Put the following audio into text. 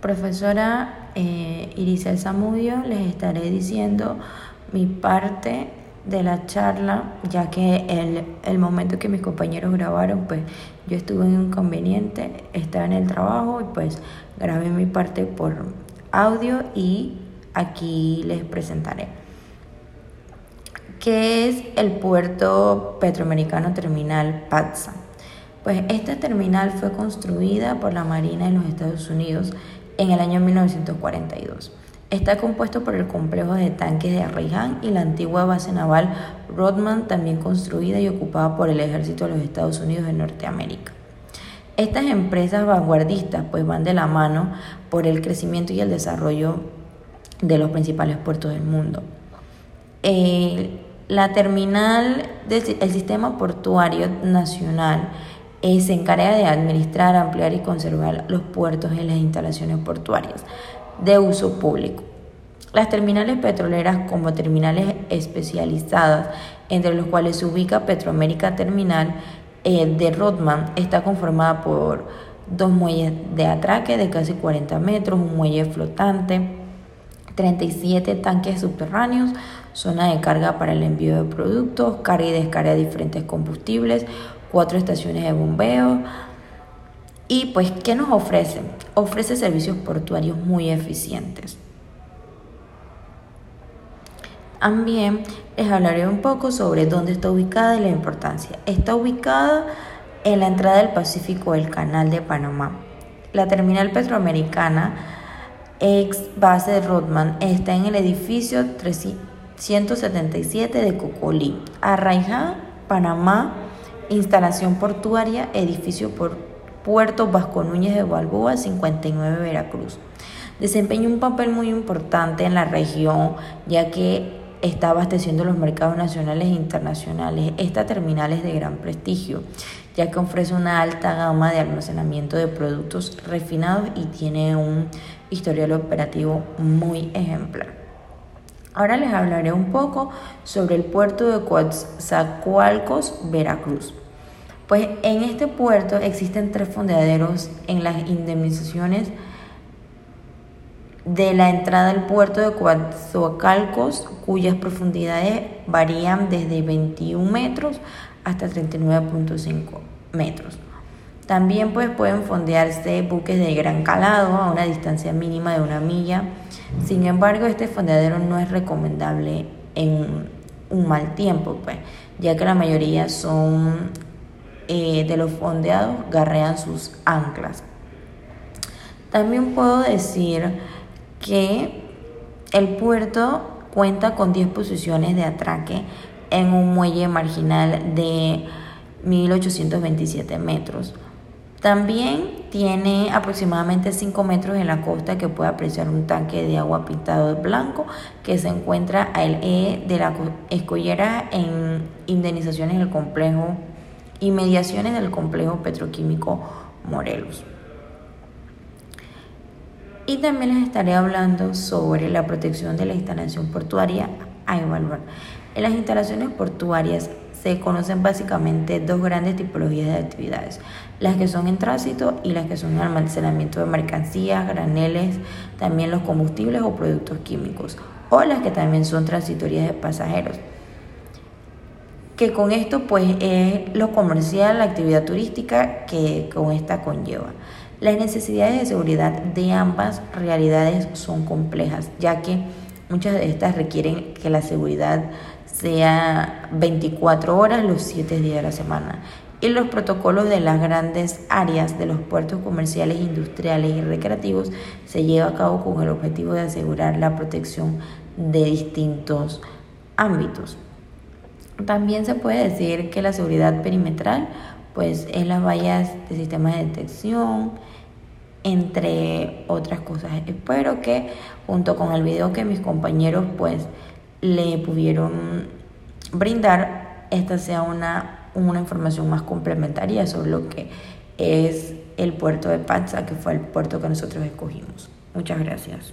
Profesora eh, Irisel Zamudio, les estaré diciendo mi parte de la charla, ya que el, el momento que mis compañeros grabaron, pues yo estuve en un inconveniente, estaba en el trabajo y pues grabé mi parte por audio y aquí les presentaré. ¿Qué es el puerto petroamericano terminal PATSA? Pues esta terminal fue construida por la Marina de los Estados Unidos en el año 1942. Está compuesto por el complejo de tanques de Arraiján y la antigua base naval Rodman, también construida y ocupada por el ejército de los Estados Unidos de Norteamérica. Estas empresas vanguardistas pues van de la mano por el crecimiento y el desarrollo de los principales puertos del mundo. la terminal del sistema portuario nacional eh, se encarga de administrar, ampliar y conservar los puertos y las instalaciones portuarias de uso público. Las terminales petroleras como terminales especializadas, entre los cuales se ubica Petroamérica Terminal eh, de Rodman, está conformada por dos muelles de atraque de casi 40 metros, un muelle flotante, 37 tanques subterráneos, zona de carga para el envío de productos, carga y descarga de diferentes combustibles, cuatro estaciones de bombeo. Y pues, ¿qué nos ofrece? Ofrece servicios portuarios muy eficientes. También les hablaré un poco sobre dónde está ubicada y la importancia. Está ubicada en la entrada del Pacífico del Canal de Panamá. La terminal petroamericana ex base de Rodman está en el edificio 377 de Cocolí, Arraijá, Panamá, instalación portuaria, edificio por Puerto Vasco Núñez de Balboa, 59 Veracruz. Desempeña un papel muy importante en la región, ya que está abasteciendo los mercados nacionales e internacionales. Esta terminal es de gran prestigio, ya que ofrece una alta gama de almacenamiento de productos refinados y tiene un historial operativo muy ejemplar. Ahora les hablaré un poco sobre el puerto de Coatzacoalcos, Veracruz. Pues en este puerto existen tres fondeaderos en las indemnizaciones de la entrada al puerto de Coatzacoalcos, cuyas profundidades varían desde 21 metros hasta 39.5 metros. También pues, pueden fondearse buques de gran calado a una distancia mínima de una milla. Sin embargo, este fondeadero no es recomendable en un mal tiempo, pues, ya que la mayoría son eh, de los fondeados garrean sus anclas. También puedo decir que el puerto cuenta con 10 posiciones de atraque en un muelle marginal de 1827 metros. También tiene aproximadamente 5 metros en la costa que puede apreciar un tanque de agua pintado de blanco que se encuentra al E de la escollera en indemnizaciones del complejo y mediaciones del complejo petroquímico Morelos. Y también les estaré hablando sobre la protección de la instalación portuaria a evaluar. En las instalaciones portuarias se conocen básicamente dos grandes tipologías de actividades, las que son en tránsito y las que son en almacenamiento de mercancías, graneles, también los combustibles o productos químicos, o las que también son transitorias de pasajeros. Que con esto pues es lo comercial, la actividad turística que con esta conlleva. Las necesidades de seguridad de ambas realidades son complejas, ya que muchas de estas requieren que la seguridad sea 24 horas los 7 días de la semana. Y los protocolos de las grandes áreas de los puertos comerciales, industriales y recreativos se lleva a cabo con el objetivo de asegurar la protección de distintos ámbitos. También se puede decir que la seguridad perimetral pues es las vallas de sistemas de detección, entre otras cosas. Espero que junto con el video que mis compañeros pues le pudieron brindar, esta sea una, una información más complementaria sobre lo que es el puerto de Patsa, que fue el puerto que nosotros escogimos. Muchas gracias.